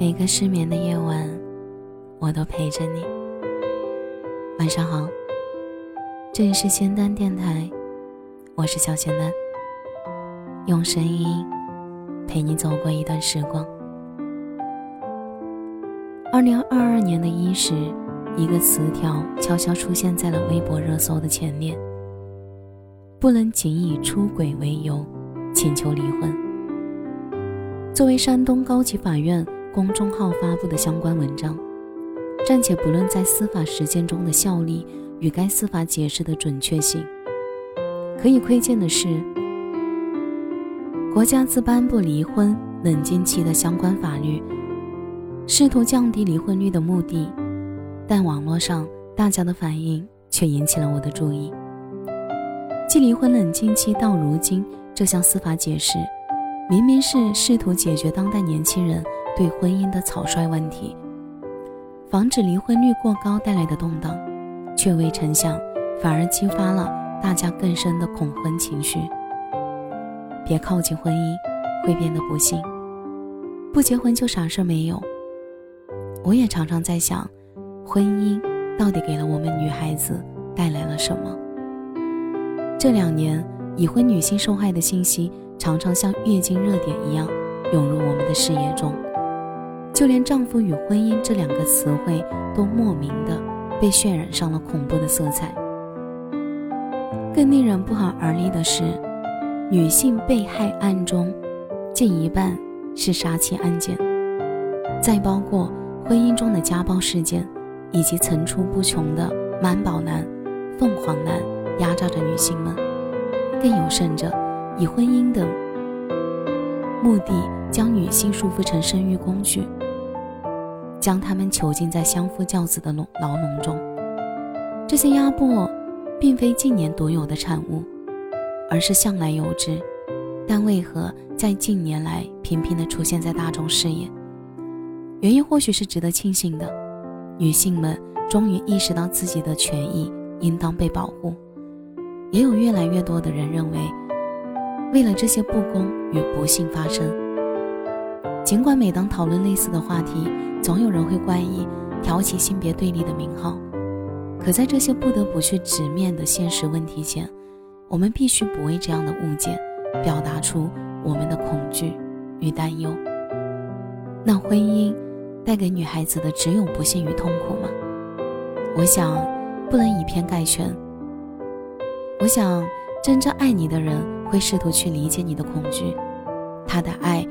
每个失眠的夜晚，我都陪着你。晚上好，这里是仙丹电台，我是小仙丹，用声音陪你走过一段时光。二零二二年的伊始，一个词条悄悄出现在了微博热搜的前面：不能仅以出轨为由请求离婚。作为山东高级法院。公众号发布的相关文章，暂且不论在司法实践中的效力与该司法解释的准确性，可以窥见的是，国家自颁布离婚冷静期的相关法律，试图降低离婚率的目的，但网络上大家的反应却引起了我的注意。继离婚冷静期到如今这项司法解释，明明是试图解决当代年轻人。对婚姻的草率问题，防止离婚率过高带来的动荡，却未成想，反而激发了大家更深的恐婚情绪。别靠近婚姻，会变得不幸。不结婚就啥事没有。我也常常在想，婚姻到底给了我们女孩子带来了什么？这两年，已婚女性受害的信息常常像月经热点一样涌入我们的视野中。就连“丈夫与婚姻”这两个词汇都莫名的被渲染上了恐怖的色彩。更令人不寒而栗的是，女性被害案中，近一半是杀妻案件，再包括婚姻中的家暴事件，以及层出不穷的满宝男、凤凰男压榨着女性们。更有甚者，以婚姻的目的将女性束缚成生育工具。将他们囚禁在相夫教子的笼牢笼中。这些压迫，并非近年独有的产物，而是向来有之，但为何在近年来频频地出现在大众视野？原因或许是值得庆幸的：女性们终于意识到自己的权益应当被保护。也有越来越多的人认为，为了这些不公与不幸发生。尽管每当讨论类似的话题，总有人会怪异挑起性别对立的名号，可在这些不得不去直面的现实问题前，我们必须不为这样的误解表达出我们的恐惧与担忧。那婚姻带给女孩子的只有不幸与痛苦吗？我想不能以偏概全。我想真正爱你的人会试图去理解你的恐惧，他的爱。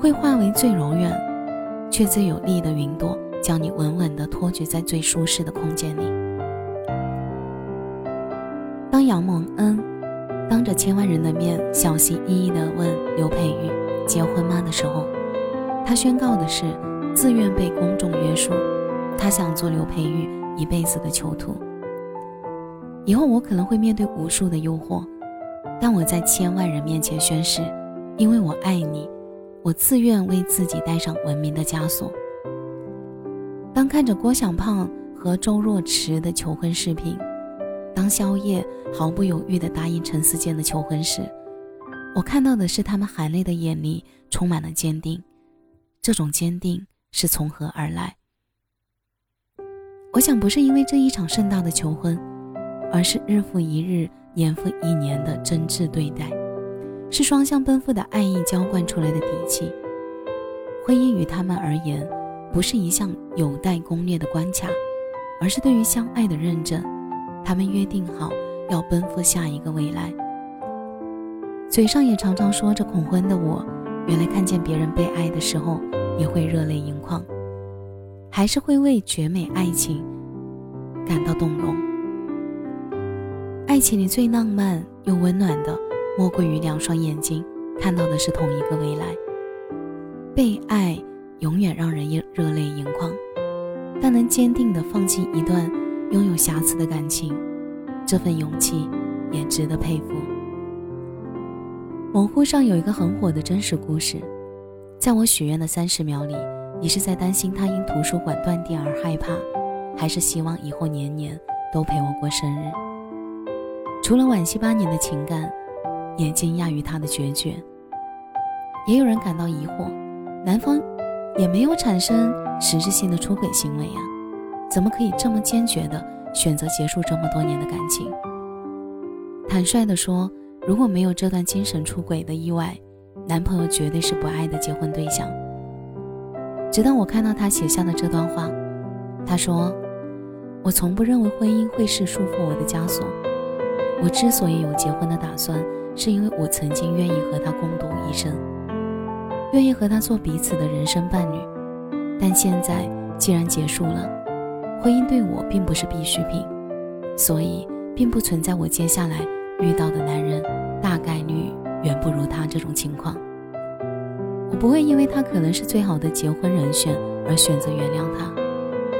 会化为最柔软，却最有力的云朵，将你稳稳地托举在最舒适的空间里。当杨蒙恩当着千万人的面，小心翼翼地问刘佩玉结婚吗的时候，他宣告的是自愿被公众约束，他想做刘佩玉一辈子的囚徒。以后我可能会面对无数的诱惑，但我在千万人面前宣誓，因为我爱你。我自愿为自己戴上文明的枷锁。当看着郭小胖和周若池的求婚视频，当萧夜毫不犹豫地答应陈思健的求婚时，我看到的是他们含泪的眼里充满了坚定。这种坚定是从何而来？我想不是因为这一场盛大的求婚，而是日复一日、年复一年的真挚对待。是双向奔赴的爱意浇灌出来的底气。婚姻于他们而言，不是一项有待攻略的关卡，而是对于相爱的认证。他们约定好要奔赴下一个未来。嘴上也常常说着恐婚的我，原来看见别人被爱的时候，也会热泪盈眶，还是会为绝美爱情感到动容。爱情里最浪漫又温暖的。莫过于两双眼睛看到的是同一个未来。被爱永远让人热泪盈眶，但能坚定地放弃一段拥有瑕疵的感情，这份勇气也值得佩服。某乎上有一个很火的真实故事，在我许愿的三十秒里，你是在担心他因图书馆断电而害怕，还是希望以后年年都陪我过生日？除了惋惜八年的情感。也惊讶于他的决绝。也有人感到疑惑：男方也没有产生实质性的出轨行为呀，怎么可以这么坚决的选择结束这么多年的感情？坦率的说，如果没有这段精神出轨的意外，男朋友绝对是不爱的结婚对象。直到我看到他写下的这段话，他说：“我从不认为婚姻会是束缚我的枷锁。我之所以有结婚的打算，是因为我曾经愿意和他共度一生。”愿意和他做彼此的人生伴侣，但现在既然结束了，婚姻对我并不是必需品，所以并不存在我接下来遇到的男人大概率远不如他这种情况。我不会因为他可能是最好的结婚人选而选择原谅他，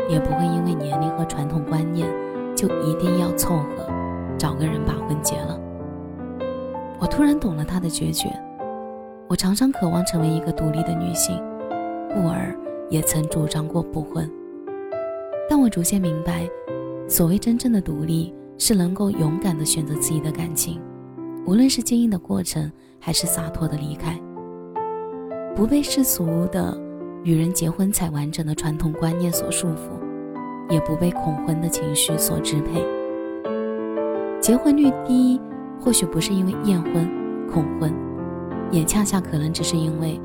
也不会因为年龄和传统观念就一定要凑合找个人把婚结了。我突然懂了他的决绝。我常常渴望成为一个独立的女性，故而也曾主张过不婚。但我逐渐明白，所谓真正的独立，是能够勇敢地选择自己的感情，无论是经营的过程，还是洒脱的离开，不被世俗的女人结婚才完整的传统观念所束缚，也不被恐婚的情绪所支配。结婚率低，或许不是因为厌婚、恐婚。也恰恰可能只是因为，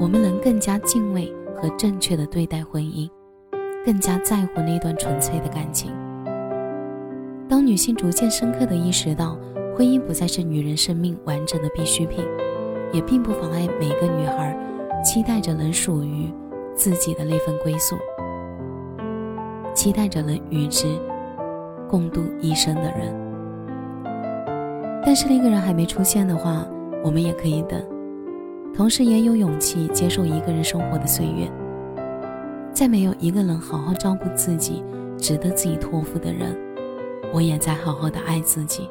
我们能更加敬畏和正确的对待婚姻，更加在乎那段纯粹的感情。当女性逐渐深刻的意识到，婚姻不再是女人生命完整的必需品，也并不妨碍每个女孩期待着能属于自己的那份归宿，期待着能与之共度一生的人。但是那个人还没出现的话，我们也可以等，同时也有勇气接受一个人生活的岁月。在没有一个能好好照顾自己、值得自己托付的人，我也在好好的爱自己。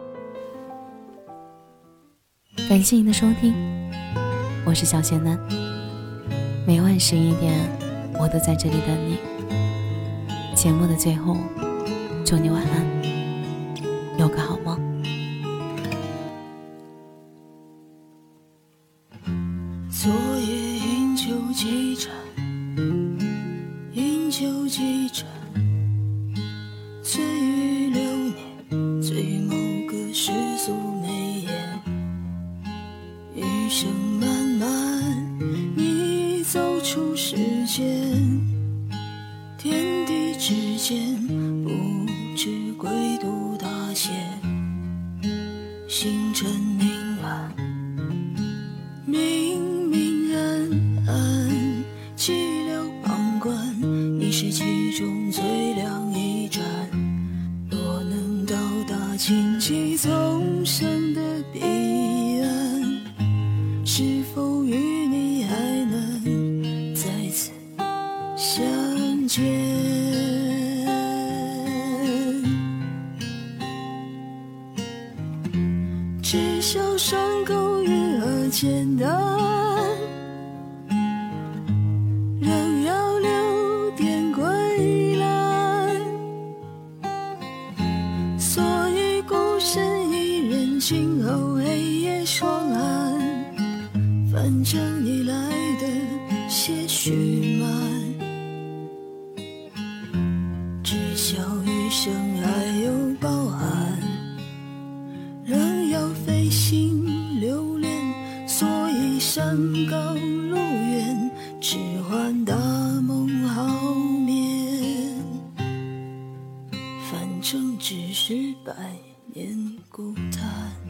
感谢您的收听，我是小仙男。每晚十一点，我都在这里等你。节目的最后，祝你晚安，有个好昨夜饮酒几盏，饮酒几盏，醉于流年，醉某个世俗眉眼。余生漫漫，你走出世间，天地之间，是其中最亮一盏。若能到达荆棘丛生的彼岸，是否与你还能再次相见？至少伤口愈合简单。今后黑夜霜寒。反正你来的些许慢，只笑余生还有包含。山高路远，只换大梦好眠。反正只是白年孤单。